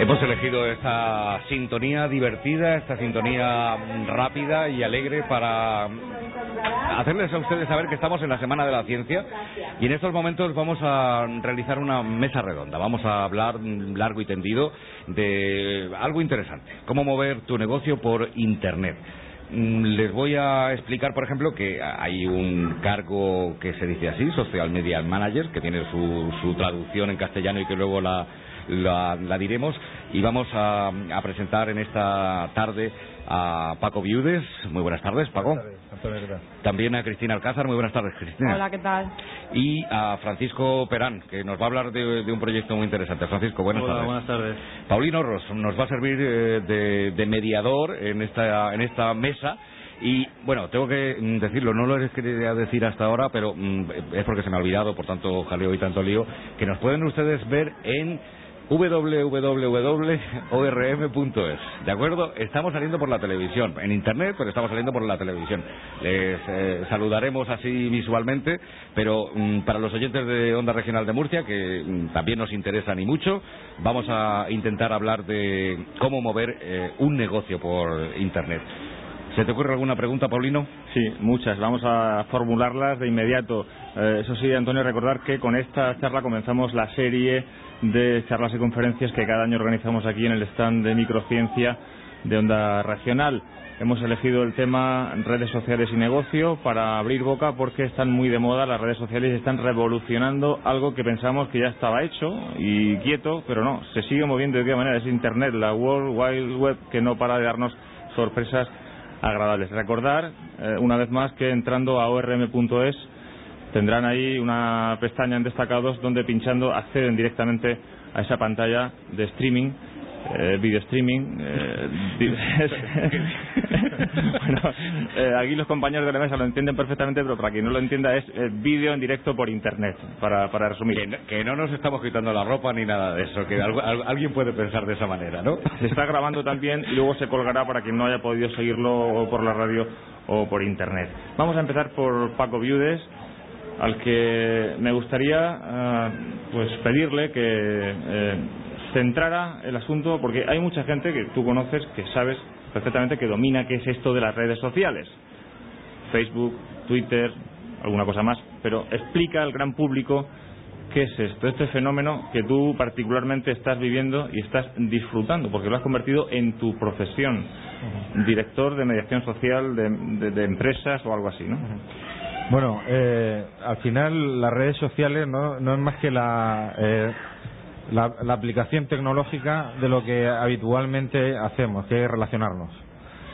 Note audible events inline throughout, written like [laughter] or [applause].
Hemos elegido esta sintonía divertida, esta sintonía rápida y alegre para hacerles a ustedes saber que estamos en la Semana de la Ciencia y en estos momentos vamos a realizar una mesa redonda. Vamos a hablar largo y tendido de algo interesante, cómo mover tu negocio por Internet. Mm, les voy a explicar, por ejemplo, que hay un cargo que se dice así, Social Media Manager, que tiene su, su traducción en castellano y que luego la, la, diremos. Y vamos a, presentar en esta tarde a Paco Viudes. Muy buenas tardes, Paco. También a Cristina Alcázar. Muy buenas tardes, Cristina. Hola, ¿qué tal? Y a Francisco Perán, que nos va a hablar de, un proyecto muy interesante. Francisco, buenas Hola, tardes. buenas tardes. Paulino Ross nos va a servir eh, de, de mediador en esta, en esta mesa. Y bueno, tengo que mm, decirlo, no lo quería decir hasta ahora, pero mm, es porque se me ha olvidado, por tanto jaleo y tanto lío, que nos pueden ustedes ver en www.orm.es. ¿De acuerdo? Estamos saliendo por la televisión, en internet, pero estamos saliendo por la televisión. Les eh, saludaremos así visualmente, pero mm, para los oyentes de Onda Regional de Murcia, que mm, también nos interesan y mucho, vamos a intentar hablar de cómo mover eh, un negocio por internet. ¿Se te ocurre alguna pregunta, Paulino? Sí, muchas. Vamos a formularlas de inmediato. Eh, eso sí, Antonio, recordar que con esta charla comenzamos la serie de charlas y conferencias que cada año organizamos aquí en el stand de microciencia de Onda Regional. Hemos elegido el tema redes sociales y negocio para abrir boca porque están muy de moda, las redes sociales están revolucionando algo que pensamos que ya estaba hecho y quieto, pero no, se sigue moviendo de qué manera. Es Internet, la World Wide Web que no para de darnos sorpresas agradables. Recordar, eh, una vez más, que entrando a orm.es tendrán ahí una pestaña en destacados donde pinchando acceden directamente a esa pantalla de streaming eh, video streaming. Eh, [laughs] bueno, eh, aquí los compañeros de la mesa lo entienden perfectamente, pero para quien no lo entienda es eh, vídeo en directo por internet, para, para resumir. Que no, nos estamos quitando la ropa ni nada de eso, que alguien puede pensar de esa manera, ¿no? Se está grabando también y luego se colgará para quien no haya podido seguirlo por la radio o por internet. Vamos a empezar por Paco Viudes al que me gustaría pues pedirle que centrara el asunto, porque hay mucha gente que tú conoces, que sabes perfectamente que domina qué es esto de las redes sociales. Facebook, Twitter, alguna cosa más, pero explica al gran público qué es esto, este fenómeno que tú particularmente estás viviendo y estás disfrutando, porque lo has convertido en tu profesión, director de mediación social de, empresas o algo así, ¿no? Bueno, eh, al final las redes sociales no, no es más que la eh, la, aplicación tecnológica de lo que habitualmente hacemos, que es relacionarnos.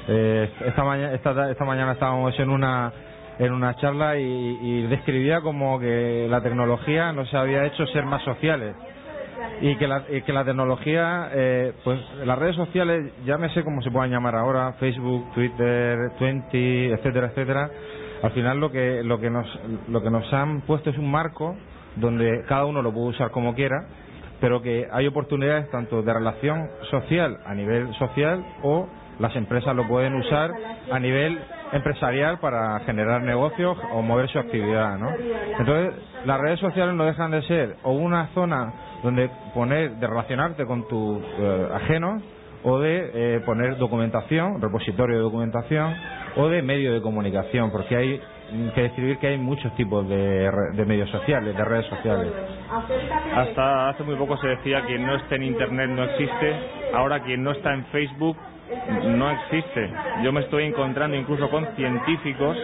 Eh, esta, mañana, esta, mañana estábamos en una en una charla y, describía como que la tecnología nos había hecho ser más sociales y que la, que la tecnología, eh, pues las redes sociales, llámese como se puedan llamar ahora, Facebook, Twitter, Twenty, etcétera, etcétera, al final lo que lo que nos lo que nos han puesto es un marco donde cada uno lo puede usar como quiera pero que hay oportunidades tanto de relación social a nivel social o las empresas lo pueden usar a nivel empresarial para generar negocios o mover su actividad, ¿no? Entonces, las redes sociales no dejan de ser o una zona donde poner, de relacionarte con tus eh, ajenos o de eh, poner documentación, repositorio de documentación o de medio de comunicación, porque hay que describir que hay muchos tipos de, medios sociales, de redes sociales. Hasta hace muy poco se decía que quien no esté en Internet no existe, ahora quien no está en Facebook no existe. Yo me estoy encontrando incluso con científicos,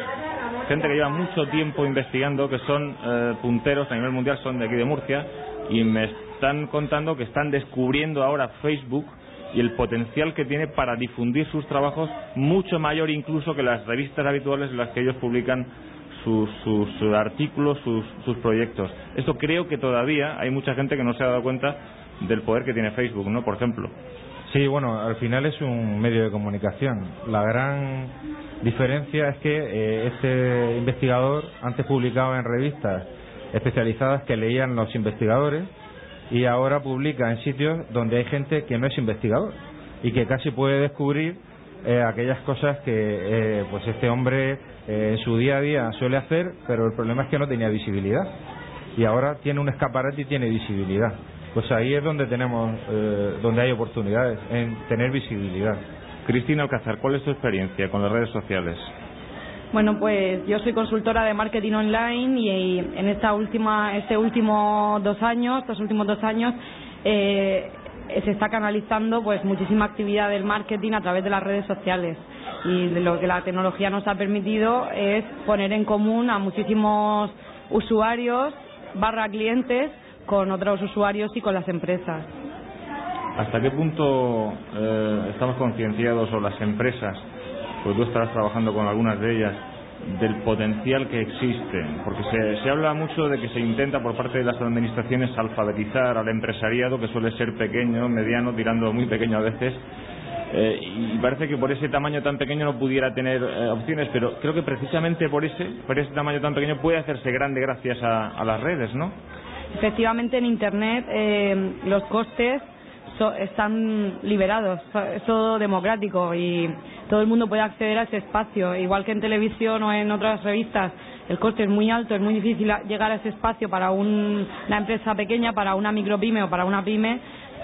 gente que lleva mucho tiempo investigando, que son eh, punteros a nivel mundial, son de aquí de Murcia, y me están contando que están descubriendo ahora Facebook y el potencial que tiene para difundir sus trabajos mucho mayor incluso que las revistas habituales en las que ellos publican sus, artículos, sus, sus proyectos. Esto creo que todavía hay mucha gente que no se ha dado cuenta del poder que tiene Facebook, ¿no? Por ejemplo. Sí, bueno, al final es un medio de comunicación. La gran diferencia es que eh, este investigador antes publicaba en revistas especializadas que leían los investigadores y ahora publica en sitios donde hay gente que no es investigador y que casi puede descubrir eh, aquellas cosas que eh, pues este hombre eh, en su día a día suele hacer, pero el problema es que no tenía visibilidad y ahora tiene un escaparate y tiene visibilidad. pues ahí es donde tenemos, eh, donde hay oportunidades, en tener visibilidad. Cristina Alcázar, ¿cuál es tu experiencia con las redes sociales? Bueno, pues yo soy consultora de marketing online y en esta última, este último dos años, estos últimos dos años, eh, se está canalizando pues muchísima actividad del marketing a través de las redes sociales y lo que la tecnología nos ha permitido es poner en común a muchísimos usuarios barra clientes con otros usuarios y con las empresas. ¿Hasta qué punto eh, estamos concienciados o las empresas, pues tú estarás trabajando con algunas de ellas, del potencial que existe? Porque se, habla mucho de que se intenta por parte de las administraciones alfabetizar al empresariado, que suele ser pequeño, mediano, tirando muy pequeño a veces, eh, y parece que por ese tamaño tan pequeño no pudiera tener eh, opciones, pero creo que precisamente por ese, por ese tamaño tan pequeño puede hacerse grande gracias a, a las redes, ¿no? Efectivamente, en Internet eh, los costes están liberados, es todo democrático y todo el mundo puede acceder a ese espacio, igual que en televisión o en otras revistas. El coste es muy alto, es muy difícil llegar a ese espacio para una empresa pequeña, para una micropyme o para una pyme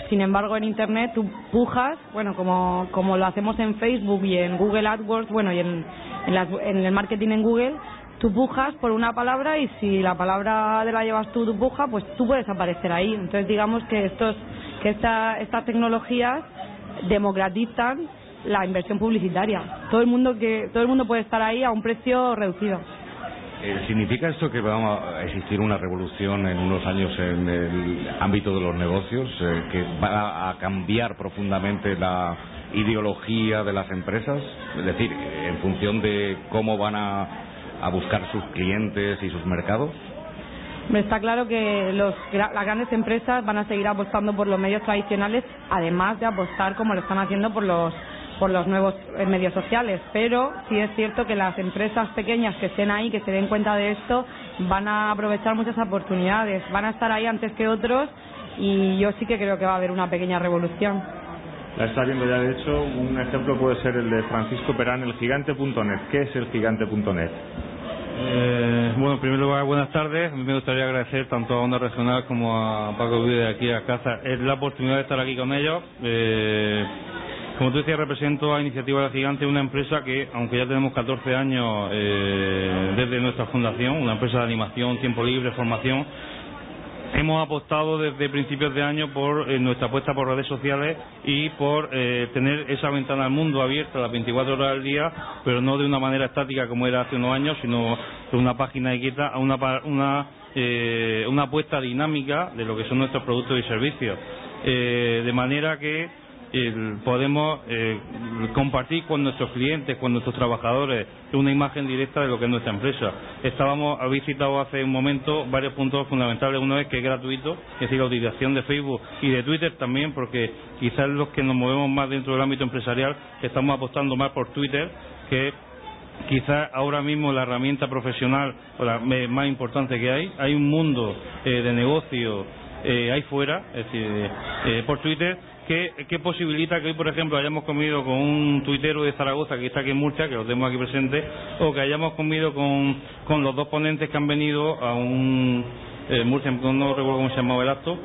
sin embargo, en Internet tú pujas, bueno, como, como lo hacemos en Facebook y en Google AdWords, bueno, y en, en, el marketing en Google, tú pujas por una palabra y si la palabra de la llevas tú, tú pujas, pues tú puedes aparecer ahí. Entonces, digamos que estos que esta, estas tecnologías democratizan la inversión publicitaria. Todo el mundo que todo el mundo puede estar ahí a un precio reducido. Eh, ¿Significa esto que va a existir una revolución en unos años en el ámbito de los negocios, eh, que va a cambiar profundamente la ideología de las empresas? Es decir, en función de cómo van a, a buscar sus clientes y sus mercados. Está claro que los, las grandes empresas van a seguir apostando por los medios tradicionales, además de apostar como lo están haciendo por los por los nuevos eh, medios sociales, pero sí es cierto que las empresas pequeñas que estén ahí, que se den cuenta de esto, van a aprovechar muchas oportunidades, van a estar ahí antes que otros y yo sí que creo que va a haber una pequeña revolución. La está viendo ya, de hecho, un ejemplo puede ser el de Francisco Perán, el gigante.net. ¿Qué es el gigante.net? Eh, bueno, en primer lugar, buenas tardes. Me gustaría agradecer tanto a Onda Regional como a Paco Vive de aquí a casa es la oportunidad de estar aquí con ellos. Eh, como tú decías, represento a Iniciativa La Gigante, una empresa que, aunque ya tenemos 14 años eh, desde nuestra fundación, una empresa de animación, tiempo libre, formación, hemos apostado desde principios de año por eh, nuestra apuesta por redes sociales y por eh, tener esa ventana al mundo abierta las 24 horas al día, pero no de una manera estática como era hace unos años, sino de una página quieta a una, una, una apuesta dinámica de lo que son nuestros productos y servicios. de manera que podemos eh, compartir con nuestros clientes, con nuestros trabajadores, una imagen directa de lo que es nuestra empresa. Estábamos, ha visitado hace un momento varios puntos fundamentales. Uno es que es gratuito, es decir, la utilización de Facebook y de Twitter también, porque quizás los que nos movemos más dentro del ámbito empresarial estamos apostando más por Twitter, que quizás ahora mismo la herramienta profesional o la más importante que hay. Hay un mundo eh, de negocio eh, ahí fuera, es decir, eh, por Twitter, que, posibilita que hoy, por ejemplo, hayamos comido con un tuitero de Zaragoza que está aquí en Murcia, que lo tenemos aquí presente, o que hayamos comido con, con los dos ponentes que han venido a un eh, Murcia, no recuerdo cómo se llamaba el acto.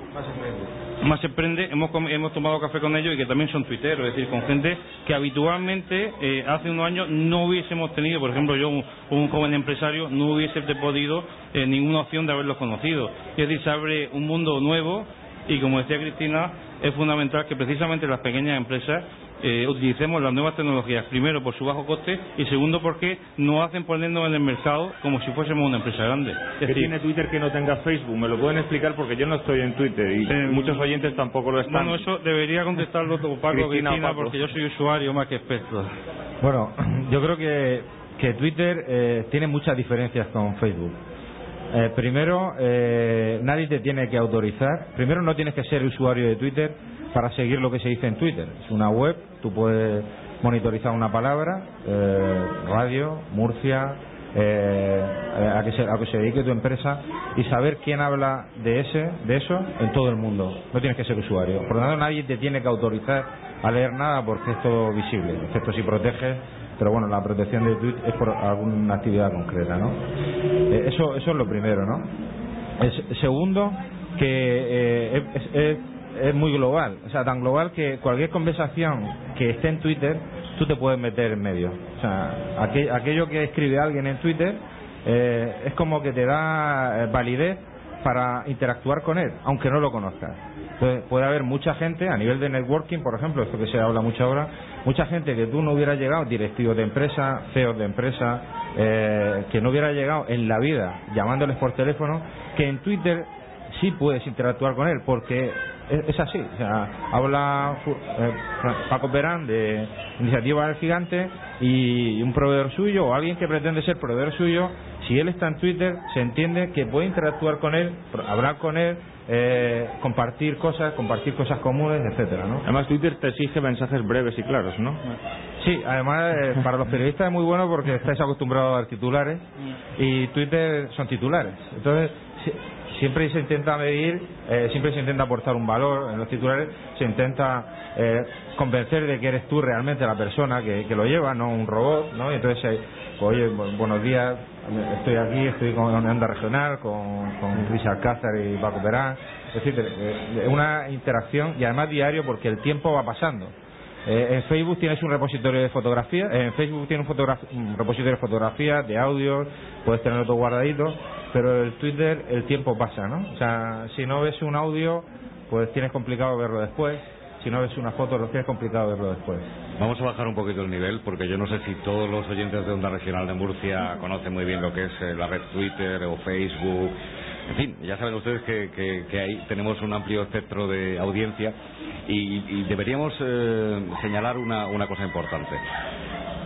Más se prende, hemos, hemos tomado café con ellos y que también son tuiteros, es decir, con gente que habitualmente eh, hace unos años no hubiésemos tenido, por ejemplo, yo, un, joven empresario, no hubiese podido eh, ninguna opción de haberlos conocido. Es decir, se abre un mundo nuevo y, como decía Cristina, es fundamental que precisamente las pequeñas empresas eh, utilicemos las nuevas tecnologías, primero por su bajo coste y segundo porque nos hacen ponernos en el mercado como si fuésemos una empresa grande. ¿Qué tiene Twitter que no tenga Facebook? ¿Me lo pueden explicar? Porque yo no estoy en Twitter y eh, muchos oyentes tampoco lo están. Bueno, eso debería contestarlo Paco Cristina, Cristina porque yo soy usuario más que experto. Bueno, yo creo que, que Twitter eh, tiene muchas diferencias con Facebook. Eh, primero, eh, nadie te tiene que autorizar. Primero, no tienes que ser usuario de Twitter para seguir lo que se dice en Twitter. Es una web, tú puedes monitorizar una palabra, eh, radio, Murcia, a, que se, a que se dedique tu empresa y saber quién habla de ese, de eso en todo el mundo. No tienes que ser usuario. Por lo tanto, nadie te tiene que autorizar a leer nada porque es visible, excepto si proteges pero bueno, la protección de tweet es por alguna actividad concreta, ¿no? Eh, eso, eso es lo primero, ¿no? Segundo, que eh, es, es, muy global, o sea, tan global que cualquier conversación que esté en Twitter, tú te puedes meter en medio. O sea, aquello que escribe alguien en Twitter eh, es como que te da validez para interactuar con él, aunque no lo conozcas. Puede, haber mucha gente, a nivel de networking, por ejemplo, esto que se habla mucho ahora, mucha gente que tú no hubiera llegado, directivos de empresa, CEOs de empresa, eh, que no hubiera llegado en la vida llamándoles por teléfono, que en Twitter sí puedes interactuar con él, porque es, así. O sea, habla eh, Paco Perán de Iniciativa del Gigante y un proveedor suyo o alguien que pretende ser proveedor suyo, si él está en Twitter, se entiende que puede interactuar con él, hablar con él, eh, compartir cosas, compartir cosas comunes, etcétera, ¿no? Además Twitter te exige mensajes breves y claros, ¿no? Sí, además eh, para los periodistas es muy bueno porque estáis acostumbrados a ver titulares y Twitter son titulares. Entonces siempre se intenta medir, eh, siempre se intenta aportar un valor en los titulares, se intenta eh, convencer de que eres tú realmente la persona que, lo lleva, no un robot, ¿no? Y entonces, oye, buenos días, estoy aquí, estoy con una onda regional, con, con Richard y Paco Perán, es decir, una interacción y además diario porque el tiempo va pasando. en Facebook tienes un repositorio de fotografías, en Facebook tienes un, un repositorio de fotografías, de audio, puedes tenerlo todo guardadito, pero el Twitter el tiempo pasa, ¿no? O sea, si no ves un audio, pues tienes complicado verlo después. Si no ves una foto, tienes complicado verlo después. Vamos a bajar un poquito el nivel, porque yo no sé si todos los oyentes de Onda Regional de Murcia conocen muy bien lo que es eh, la red Twitter o Facebook. En fin, ya saben ustedes que, que, ahí tenemos un amplio espectro de audiencia y, deberíamos eh, señalar una, una cosa importante.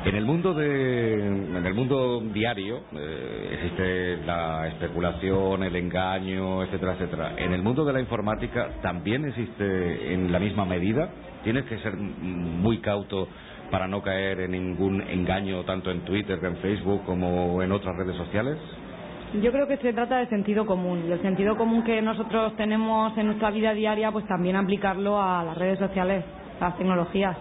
En el mundo de, en el mundo diario eh, existe la especulación, el engaño, etcétera, etcétera. En el mundo de la informática también existe en la misma medida. Tienes que ser muy cauto para no caer en ningún engaño tanto en Twitter, en Facebook como en otras redes sociales. Yo creo que se trata de sentido común y el sentido común que nosotros tenemos en nuestra vida diaria, pues también aplicarlo a las redes sociales, a las tecnologías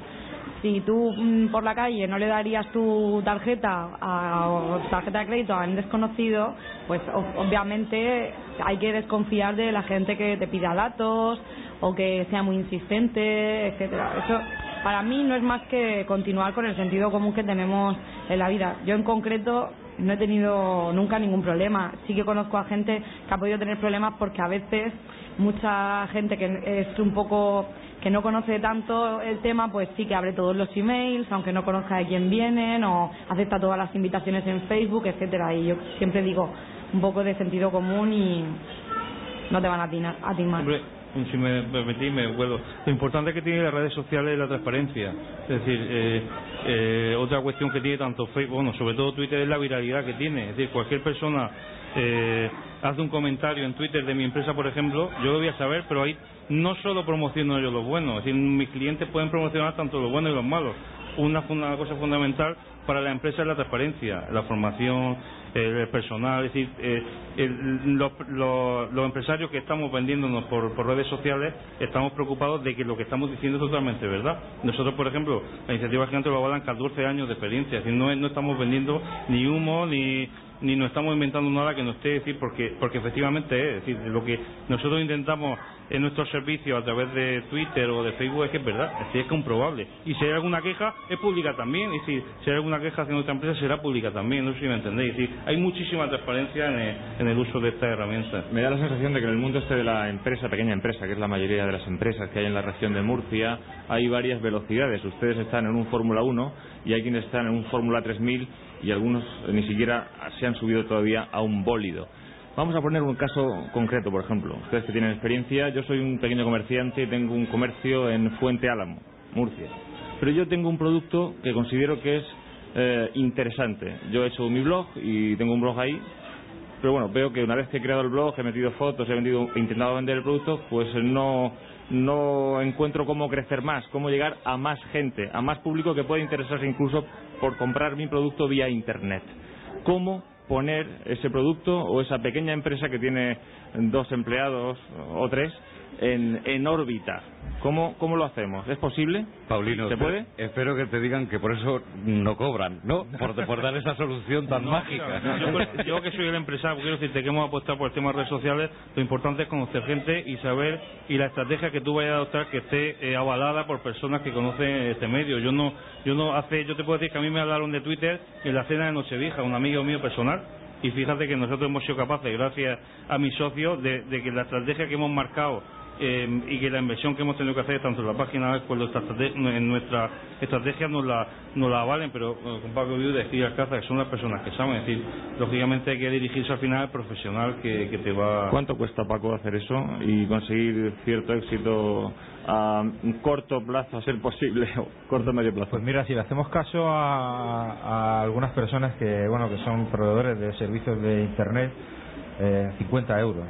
si tú mm, por la calle no le darías tu tarjeta a, tarjeta de crédito a un desconocido, pues obviamente hay que desconfiar de la gente que te pida datos o que sea muy insistente, etcétera. Eso para mí no es más que continuar con el sentido común que tenemos en la vida. Yo en concreto no he tenido nunca ningún problema. Sí que conozco a gente que ha podido tener problemas porque a veces mucha gente que es un poco que no conoce tanto el tema, pues sí que abre todos los emails, aunque no conozca de quién vienen, o acepta todas las invitaciones en Facebook, etcétera. Y yo siempre digo un poco de sentido común y no te van a, timar. Hombre, si me permitís, me vuelvo. Lo importante que tiene las redes sociales es la transparencia. Es decir, eh, eh, otra cuestión que tiene tanto Facebook, bueno, sobre todo Twitter es la viralidad que tiene. Es decir, cualquier persona eh, hace un comentario en Twitter de mi empresa, por ejemplo, yo lo voy a saber, pero ahí no solo promociono yo lo bueno, es decir, mis clientes pueden promocionar tanto lo bueno y lo malo. Una, cosa fundamental para la empresa es la transparencia, la formación, el personal, es decir, eh, los, empresarios que estamos vendiéndonos por, redes sociales estamos preocupados de que lo que estamos diciendo es totalmente verdad. Nosotros, por ejemplo, la iniciativa gigante lo avalan 14 años de experiencia, es decir, no, no estamos vendiendo ni humo ni ni nos estamos inventando nada que no esté decir porque porque efectivamente es, decir lo que nosotros intentamos en nuestros servicios a través de Twitter o de Facebook es que es verdad, es, que es comprobable. Y si hay alguna queja, es pública también. Y si, si hay alguna queja hacia nuestra empresa, será pública también. No sé si me entendéis. Es hay muchísima transparencia en el, uso de esta herramienta. Me da la sensación de que en el mundo este de la empresa, pequeña empresa, que es la mayoría de las empresas que hay en la región de Murcia, hay varias velocidades. Ustedes están en un Fórmula 1 y hay quienes están en un Fórmula 3000 y algunos ni siquiera se han subido todavía a un bólido. Vamos a poner un caso concreto, por ejemplo. Ustedes que tienen experiencia, yo soy un pequeño comerciante y tengo un comercio en Fuente Álamo, Murcia. Pero yo tengo un producto que considero que es eh, interesante. Yo he hecho mi blog y tengo un blog ahí. Pero bueno, veo que una vez que he creado el blog, he metido fotos, he, vendido, he intentado vender el producto, pues no, no encuentro cómo crecer más, cómo llegar a más gente, a más público que pueda interesarse incluso por comprar mi producto vía Internet. ¿Cómo poner ese producto o esa pequeña empresa que tiene dos empleados o tres en, en órbita. ¿Cómo, ¿Cómo lo hacemos? ¿Es posible? Paulino, ¿se puede? Espero que te digan que por eso no cobran, ¿no? Por, por dar esa solución tan mágica. yo, yo, que soy el empresario, quiero decirte que hemos apostado por el tema de redes sociales, lo importante es conocer gente y saber y la estrategia que tú vayas a adoptar que esté eh, avalada por personas que conocen este medio. Yo no, yo no hace, yo te puedo decir que a mí me hablaron de Twitter en la cena de Nochevieja, un amigo mío personal, y fíjate que nosotros hemos sido capaces, gracias a mis socios, de, de que la estrategia que hemos marcado eh, y que la inversión que hemos tenido que hacer tanto en la página web como en nuestra estrategia nos la, nos la avalen, pero eh, con Paco Viude y Alcázar, que son las personas que saben, es decir, lógicamente hay que dirigirse al final al profesional que, que te va... ¿Cuánto cuesta, Paco, hacer eso y conseguir cierto éxito a corto plazo, a ser posible, o corto medio plazo? Pues mira, si le hacemos caso a, a algunas personas que, bueno, que son proveedores de servicios de Internet, eh, 50 euros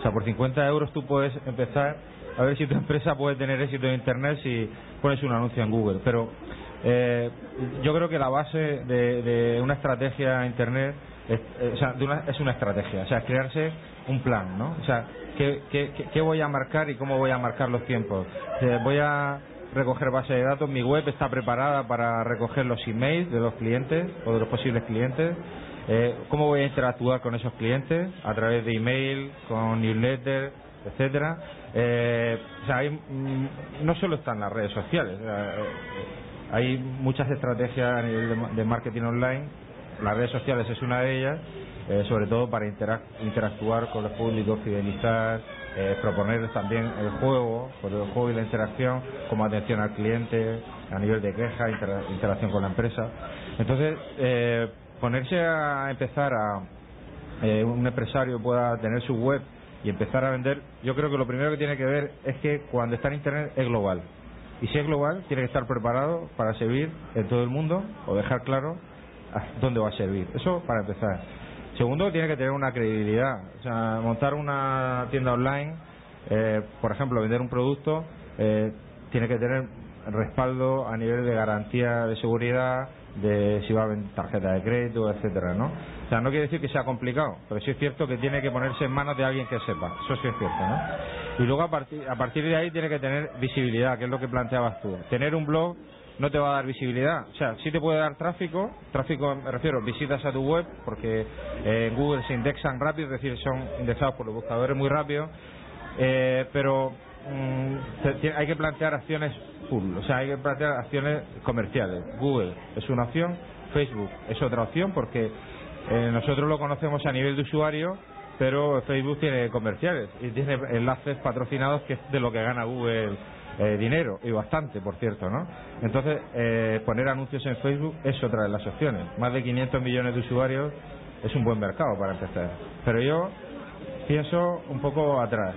o sea, por 50 euros tú puedes empezar a ver si tu [laughs] empresa puede tener éxito en Internet si pones un anuncio en Google. Pero eh, yo creo que la base de, una estrategia Internet es, eh, o sea, una, es una estrategia, o sea, crearse un plan, ¿no? O sea, ¿qué, qué, qué voy a marcar y cómo voy a marcar los tiempos? voy a recoger base de datos, mi web está preparada para recoger los emails de los clientes o de los posibles clientes eh, ¿Cómo voy a interactuar con esos clientes? A través de email, con newsletter, etcétera. Eh, o sea, mm, no solo están las redes sociales, eh, hay muchas estrategias a nivel de, marketing online. Las redes sociales es una de ellas, eh, sobre todo para interactuar con los públicos, fidelizar, proponer también el juego, el juego y la interacción, como atención al cliente, a nivel de queja, interacción con la empresa. Entonces, ponerse a empezar a eh, un empresario pueda tener su web y empezar a vender, yo creo que lo primero que tiene que ver es que cuando está en Internet es global. Y si es global, tiene que estar preparado para servir en todo el mundo o dejar claro dónde va a servir. Eso para empezar. Segundo, tiene que tener una credibilidad. O sea, montar una tienda online, eh, por ejemplo, vender un producto, eh, tiene que tener respaldo a nivel de garantía de seguridad, de si va a haber tarjeta de crédito, etcétera, ¿no? O sea, no quiere decir que sea complicado, pero sí es cierto que tiene que ponerse en manos de alguien que sepa, eso sí es cierto, ¿no? Y luego a partir, a partir de ahí tiene que tener visibilidad, que es lo que planteabas tú. Tener un blog no te va a dar visibilidad, o sea, sí te puede dar tráfico, tráfico me refiero, visitas a tu web, porque eh, en Google se indexan rápido, es decir, son indexados por los buscadores muy rápido, eh, pero mm, hay que plantear acciones o sea, hay que plantear acciones comerciales. Google es una opción, Facebook es otra opción porque eh, nosotros lo conocemos a nivel de usuario, pero Facebook tiene comerciales y tiene enlaces patrocinados que es de lo que gana Google eh, dinero y bastante, por cierto, ¿no? Entonces, eh, poner anuncios en Facebook es otra de las opciones. Más de 500 millones de usuarios es un buen mercado para empezar. Pero yo pienso un poco atrás.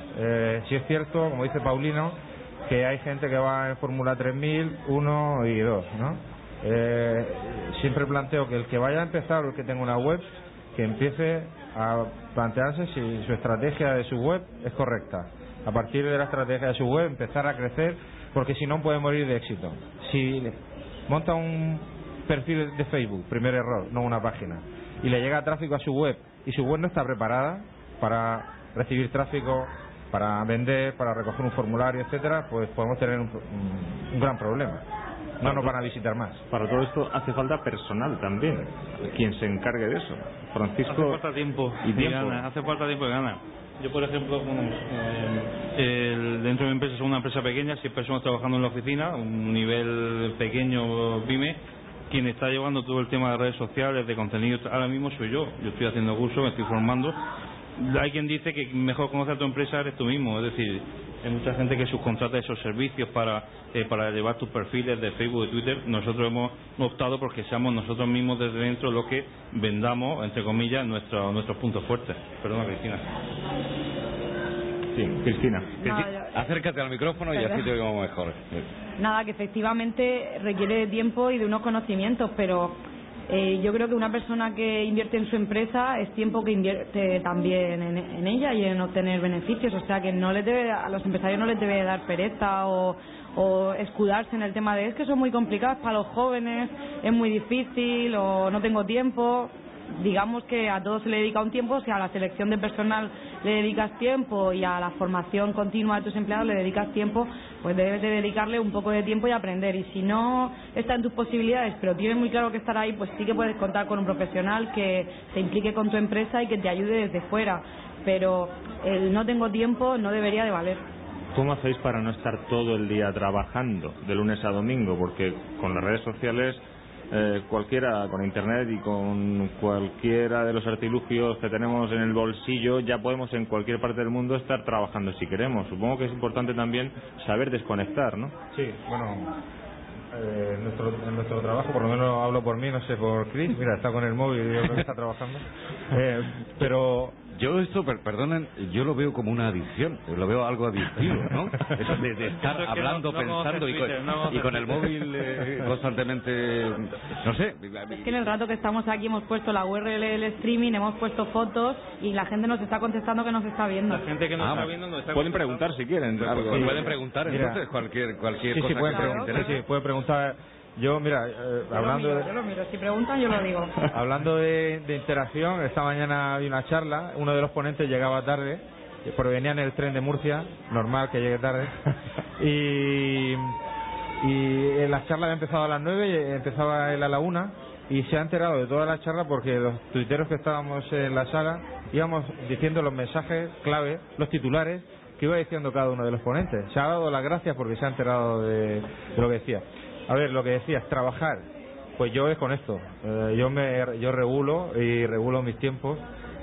si es cierto, como dice Paulino, que hay gente que va en Fórmula 3000, 1 y 2, ¿no? Eh, siempre planteo que el que vaya a empezar o el que tenga una web, que empiece a plantearse si su estrategia de su web es correcta. A partir de la estrategia de su web, empezar a crecer, porque si no puede morir de éxito. Si monta un perfil de Facebook, primer error, no una página, y le llega tráfico a su web y su web no está preparada para recibir tráfico para vender, para recoger un formulario, etcétera, pues podemos tener un, gran problema. No nos van a visitar más. Para todo esto hace falta personal también, quien se encargue de eso. Francisco. Hace falta tiempo y tiempo. hace falta tiempo de ganar. Yo, por ejemplo, eh, dentro de mi empresa, es una empresa pequeña, seis personas trabajando en la oficina, un nivel pequeño pyme, quien está llevando todo el tema de redes sociales, de contenido, ahora mismo soy yo. Yo estoy haciendo cursos, me estoy formando hay quien dice que mejor conocer a tu empresa eres tú mismo, es decir, hay mucha gente que subcontrata esos servicios para, eh, para llevar tus perfiles de Facebook, de Twitter. Nosotros hemos optado porque seamos nosotros mismos desde dentro los que vendamos, entre comillas, nuestros puntos fuertes. Perdona, Cristina. Sí, Cristina. Acércate al micrófono y así te oímos mejor. Nada, que efectivamente requiere de tiempo y de unos conocimientos, pero eh, yo creo que una persona que invierte en su empresa es tiempo que invierte también en, ella y en obtener beneficios. O sea que no les debe, a los empresarios no les debe dar pereza o, o escudarse en el tema de es que son muy complicados para los jóvenes, es muy difícil o no tengo tiempo. Digamos que a todos se le dedica un tiempo, o sea, la selección de personal le dedicas tiempo y a la formación continua de tus empleados le dedicas tiempo, pues debes de dedicarle un poco de tiempo y aprender. Y si no está en tus posibilidades, pero tienes muy claro que estar ahí, pues sí que puedes contar con un profesional que se implique con tu empresa y que te ayude desde fuera. Pero el no tengo tiempo no debería de valer. ¿Cómo hacéis para no estar todo el día trabajando de lunes a domingo? Porque con las redes sociales eh, cualquiera con internet y con cualquiera de los artilugios que tenemos en el bolsillo ya podemos en cualquier parte del mundo estar trabajando si queremos. Supongo que es importante también saber desconectar, ¿no? Sí, bueno, eh, nuestro, en nuestro trabajo, por lo menos hablo por mí, no sé por Chris, mira, está con el móvil y yo creo que está trabajando. [laughs] Eh, pero yo esto, perdonen, yo lo veo como una adicción, lo veo algo adictivo, ¿no? Eso de, estar hablando, pensando y, con, el móvil eh, constantemente, no sé. Es que en el rato que estamos aquí hemos puesto la URL del streaming, hemos puesto fotos y la gente nos está contestando que nos está viendo. La gente que nos ah, está viendo nos está Pueden preguntar si quieren. pueden preguntar entonces cualquier, cualquier cosa. Sí, pueden preguntar, sí, pueden preguntar yo, mira, eh, hablando de... Yo lo miro, si preguntan yo lo digo. [laughs] hablando de, interacción, esta mañana había una charla, uno de los ponentes llegaba tarde, provenía en el tren de Murcia, normal que llegue tarde, [laughs] y, y la charla había empezado a las nueve y empezaba él a la una, y se ha enterado de toda la charla porque los tuiteros que estábamos en la sala íbamos diciendo los mensajes clave, los titulares que iba diciendo cada uno de los ponentes. Se ha dado las gracias porque se ha enterado de lo que decía. A ver, lo que decías, trabajar. Pues yo es con esto. Eh, yo me yo regulo y regulo mis tiempos.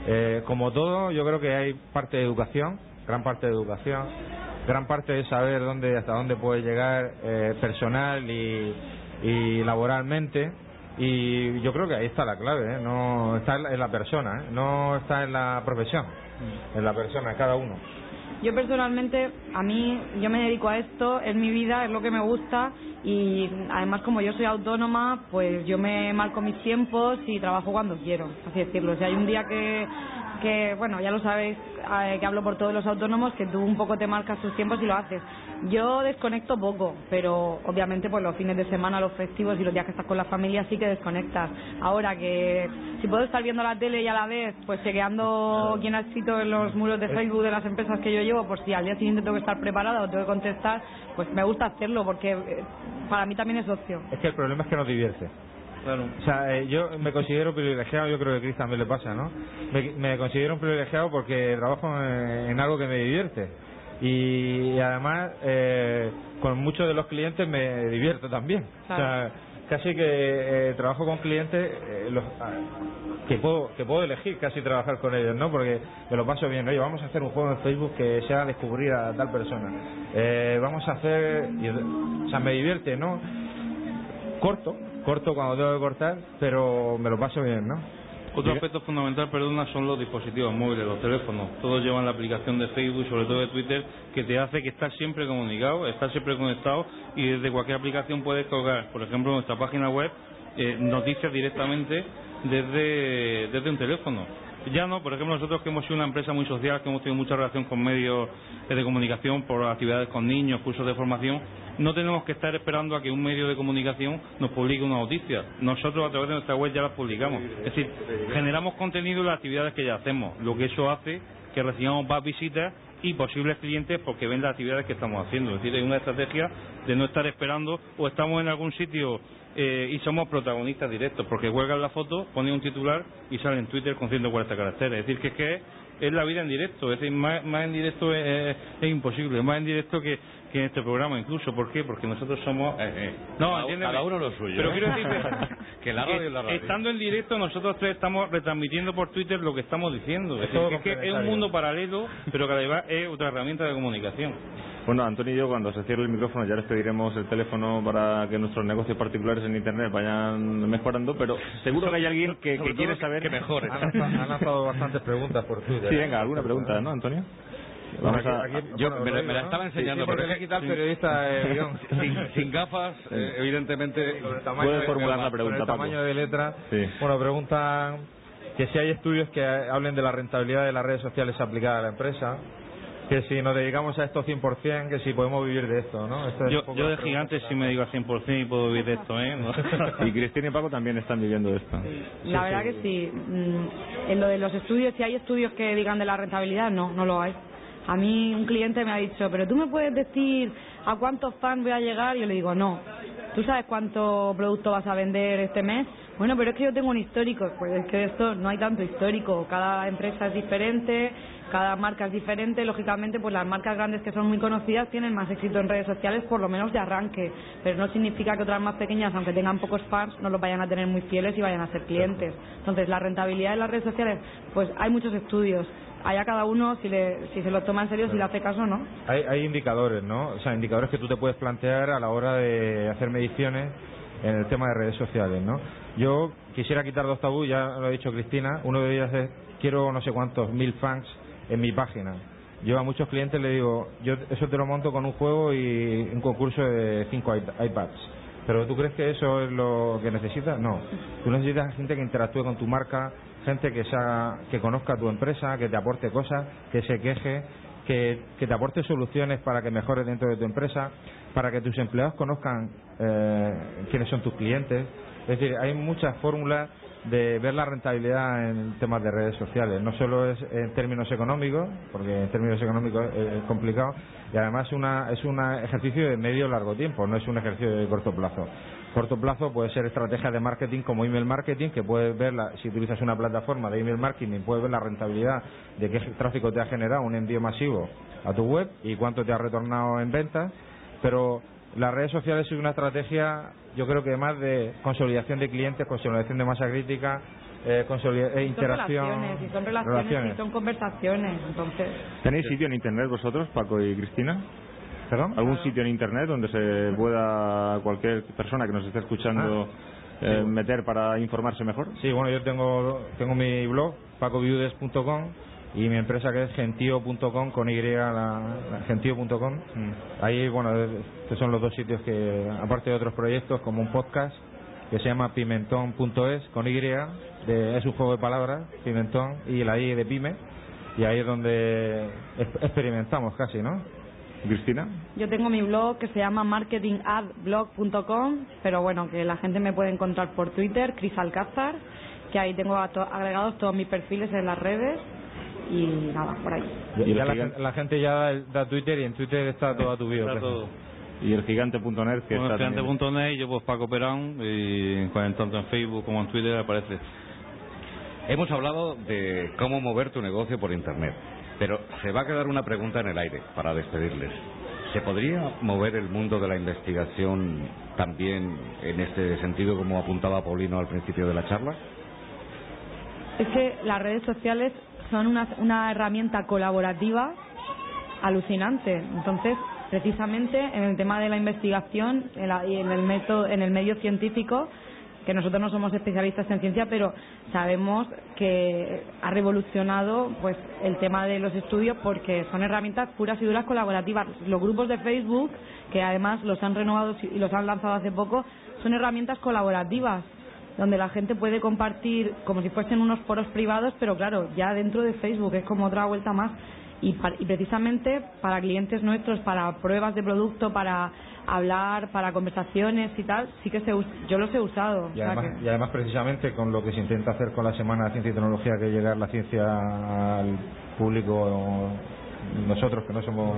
Eh, como todo, yo creo que hay parte de educación, gran parte de educación, gran parte de saber dónde hasta dónde puede llegar eh, personal y, y laboralmente. Y yo creo que ahí está la clave, no está en la persona, no está en la profesión, en la persona, en cada uno. Yo personalmente, a mí, yo me dedico a esto, es mi vida, es lo que me gusta y además como yo soy autónoma, pues yo me marco mis tiempos y trabajo cuando quiero, así decirlo. Si hay un día que, que bueno, ya lo sabéis, eh, que hablo por todos los autónomos, que tú un poco te marcas tus tiempos y lo haces. Yo desconecto poco, pero obviamente pues los fines de semana, los festivos y los días que estás con la familia sí que desconectas. Ahora que si puedo estar viendo la tele y a la vez pues chequeando quién ha escrito en los muros de Facebook de las empresas que yo llevo, por si al día siguiente tengo que estar preparada o tengo que contestar, pues me gusta hacerlo porque eh, para mí también es ocio. Es que el problema es que nos divierte. Claro. O sea, eh, yo me considero privilegiado, yo creo que a Cris también le pasa, ¿no? Me, considero un privilegiado porque trabajo en, algo que me divierte. Y, además, eh, con muchos de los clientes me divierto también. O sea, casi que eh, trabajo con clientes los, ah, que puedo que puedo elegir casi trabajar con ellos, ¿no? Porque me lo paso bien. Oye, vamos a hacer un juego en Facebook que sea descubrir a tal persona. vamos a hacer... o sea, me divierte, ¿no? Corto, corto cuando tengo que cortar, pero me lo paso bien, ¿no? Otro aspecto fundamental, perdona, son los dispositivos móviles, los teléfonos. Todos llevan la aplicación de Facebook, sobre todo de Twitter, que te hace que estás siempre comunicado, estás siempre conectado y desde cualquier aplicación puedes colgar, por ejemplo, nuestra página web, eh, noticias directamente desde, desde un teléfono. Ya no, por ejemplo, nosotros que hemos sido una empresa muy social, que hemos tenido mucha relación con medios de comunicación por actividades con niños, cursos de formación, no tenemos que estar esperando a que un medio de comunicación nos publique una noticia. Nosotros a través de nuestra web ya las publicamos. Es decir, generamos contenido en las actividades que ya hacemos, lo que eso hace que recibamos más visitas y posibles clientes porque ven las actividades que estamos haciendo. Es decir, hay una estrategia de no estar esperando o estamos en algún sitio eh, y somos protagonistas directos porque cuelgan la foto, ponen un titular y sale en Twitter con 140 caracteres. Es decir, que es que es la vida en directo. Es decir, más, en directo es, imposible, más en directo que, que en este programa incluso. ¿Por qué? Porque nosotros somos... Eh, eh. No, cada, uno lo suyo. Pero quiero decir [laughs] que, la radio la radio. estando en directo nosotros tres estamos retransmitiendo por Twitter lo que estamos diciendo. Es, decir, que es un mundo paralelo, pero que además es otra herramienta de comunicación. Bueno, Antonio y yo cuando se cierre el micrófono ya les pediremos el teléfono para que nuestros negocios particulares en Internet vayan mejorando, pero seguro que hay alguien que, quiere saber que mejore. Han lanzado bastantes preguntas por Twitter. Sí, venga, alguna pregunta, ¿no, Antonio? Vamos a, yo me, la estaba enseñando, porque le quita el periodista eh, [laughs] sin, gafas, eh, evidentemente. Puedes formular la pregunta. Con el tamaño de letra. Bueno, preguntan que si hay estudios que hablen de la rentabilidad de las redes sociales aplicadas a la empresa. que si nos dedicamos a esto 100%, que si podemos vivir de esto, ¿no? yo, yo de gigante sí me digo al 100% y puedo vivir de esto, ¿eh? [laughs] y Cristina y Paco también están viviendo de esto. La verdad que sí. Mm, en lo de los estudios, si hay estudios que digan de la rentabilidad, no, no lo hay. A mí un cliente me ha dicho, pero tú me puedes decir a cuántos fans voy a llegar, y yo le digo, no. ¿Tú sabes cuánto producto vas a vender este mes? Bueno, pero es que yo tengo un histórico. Pues es que esto no hay tanto histórico. Cada empresa es diferente, cada marca es diferente. Lógicamente, pues las marcas grandes que son muy conocidas tienen más éxito en redes sociales, por lo menos de arranque. Pero no significa que otras más pequeñas, aunque tengan pocos fans, no los vayan a tener muy fieles y vayan a ser clientes. Entonces, la rentabilidad de las redes sociales, pues hay muchos estudios allá cada uno si, le, si se lo toma en serio, si le hace caso o no. Hay, hay indicadores, ¿no? O sea, indicadores que tú te puedes plantear a la hora de hacer mediciones en el tema de redes sociales, ¿no? Yo quisiera quitar dos tabús, ya lo ha dicho Cristina, uno de ellos es quiero no sé cuántos mil fans en mi página. Yo a muchos clientes le digo, yo eso te lo monto con un juego y un concurso de cinco iPads. Pero ¿tú crees que eso es lo que necesitas? No. Tú necesitas gente que interactúe con tu marca, gente que, que conozca tu empresa, que te aporte cosas, que se queje, que, te aporte soluciones para que mejores dentro de tu empresa, para que tus empleados conozcan eh, quiénes son tus clientes. Es decir, hay muchas fórmulas de ver la rentabilidad en temas de redes sociales. No solo es en términos económicos, porque en términos económicos es complicado, y además una, es un ejercicio de medio largo tiempo, no es un ejercicio de corto plazo. Corto plazo puede ser estrategia de marketing como email marketing, que puedes ver, si utilizas una plataforma de email marketing, puedes ver la rentabilidad de qué tráfico te ha generado un envío masivo a tu web y cuánto te ha retornado en ventas, pero las redes sociales es una estrategia, yo creo que más de consolidación de clientes, consolidación de masa crítica, eh, eh interacción. Son relaciones, y son relaciones, y son conversaciones. Entonces. ¿Tenéis sitio en internet vosotros, Paco y Cristina? ¿Perdón? ¿Algún sitio en internet donde se pueda cualquier persona que nos esté escuchando ah. eh, meter para informarse mejor? Sí, bueno, yo tengo, tengo mi blog, pacoviudes.com y mi empresa que es gentío.com con Y, la, gentío.com. Mm. Ahí, bueno, estos son los dos sitios que, aparte de otros proyectos, como un podcast que se llama pimentón.es con Y, de, es un juego de palabras, pimentón, y la I de pyme, y ahí es donde experimentamos casi, ¿no? Cristina. Yo tengo mi blog que se llama marketingadblog.com, pero bueno, que la gente me puede encontrar por Twitter, Cris Alcázar, que ahí tengo agregados todos mis perfiles en las redes y nada, por ahí. Y la, gente ya da, Twitter y en Twitter está toda tu vida. Y el gigante.net que bueno, está el gigante.net y yo pues Paco Perón y tanto en Facebook como en Twitter aparece. Hemos hablado de cómo mover tu negocio por internet, pero se va a quedar una pregunta en el aire para despedirles. ¿Se podría mover el mundo de la investigación también en este sentido como apuntaba Paulino al principio de la charla? Es que las redes sociales son una, una herramienta colaborativa alucinante. Entonces, precisamente en el tema de la investigación y en el en el medio científico, que nosotros no somos especialistas en ciencia, pero sabemos que ha revolucionado pues el tema de los estudios porque son herramientas puras y duras colaborativas. Los grupos de Facebook, que además los han renovado y los han lanzado hace poco, son herramientas colaborativas donde la gente puede compartir como si fuesen unos foros privados, pero claro, ya dentro de Facebook es como otra vuelta más. Y, precisamente para clientes nuestros, para pruebas de producto, para hablar, para conversaciones y tal, sí que se, yo los he usado. Y, además, precisamente con lo que se intenta hacer con la Semana de Ciencia y Tecnología, que llegar la ciencia al público, nosotros que no somos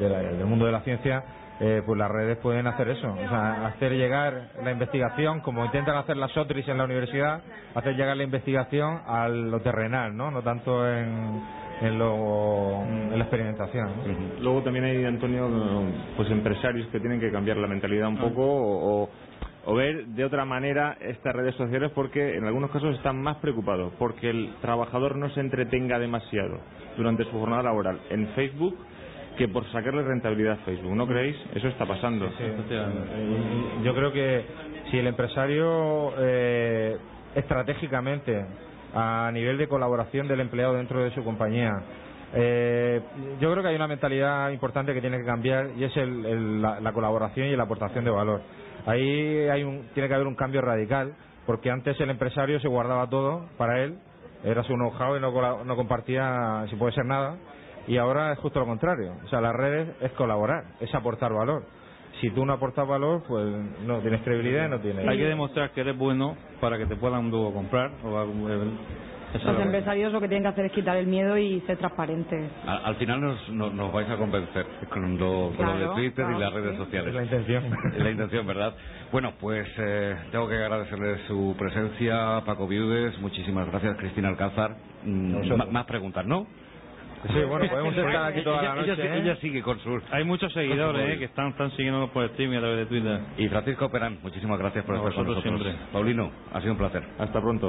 del mundo de la ciencia, eh, pues las redes pueden hacer eso, o sea, hacer llegar la investigación, como intentan hacer las OTRIS en la universidad, hacer llegar la investigación a lo terrenal, ¿no? No tanto en, en, lo, en la experimentación. Luego también hay, Antonio, pues empresarios que tienen que cambiar la mentalidad un poco o, o ver de otra manera estas redes sociales porque en algunos casos están más preocupados porque el trabajador no se entretenga demasiado durante su jornada laboral en Facebook que por sacarle rentabilidad a Facebook. ¿No creéis? Eso está pasando. Yo creo que si el empresario eh, estratégicamente a nivel de colaboración del empleado dentro de su compañía eh, yo creo que hay una mentalidad importante que tiene que cambiar y es la, colaboración y la aportación de valor. Ahí hay un, tiene que haber un cambio radical porque antes el empresario se guardaba todo para él, era su know-how y no, no compartía, si puede ser nada, Y ahora es justo lo contrario. O sea, las redes es colaborar, es aportar valor. Si tú no aportas valor, pues no tienes credibilidad y no tienes... Hay que demostrar que eres bueno para que te puedan luego comprar. O, Los empresarios lo que tienen que hacer es quitar el miedo y ser transparentes. Al, al final nos, nos, nos vais a convencer con lo, con lo de Twitter y las redes sí. sociales. Es la intención. Es la intención, ¿verdad? Bueno, pues eh, tengo que agradecerle su presencia, Paco Viudes, muchísimas gracias, Cristina Alcázar. Mm, más preguntas, ¿no? Sí, bueno, podemos estar aquí toda la ella, ella noche. sí- ¿eh? ella sigue con su... Hay muchos seguidores eh, que están, están siguiéndonos por streaming a través de Twitter. Y Francisco Perán, muchísimas gracias por estar con nosotros. siempre. Paulino, ha sido un placer. Hasta pronto.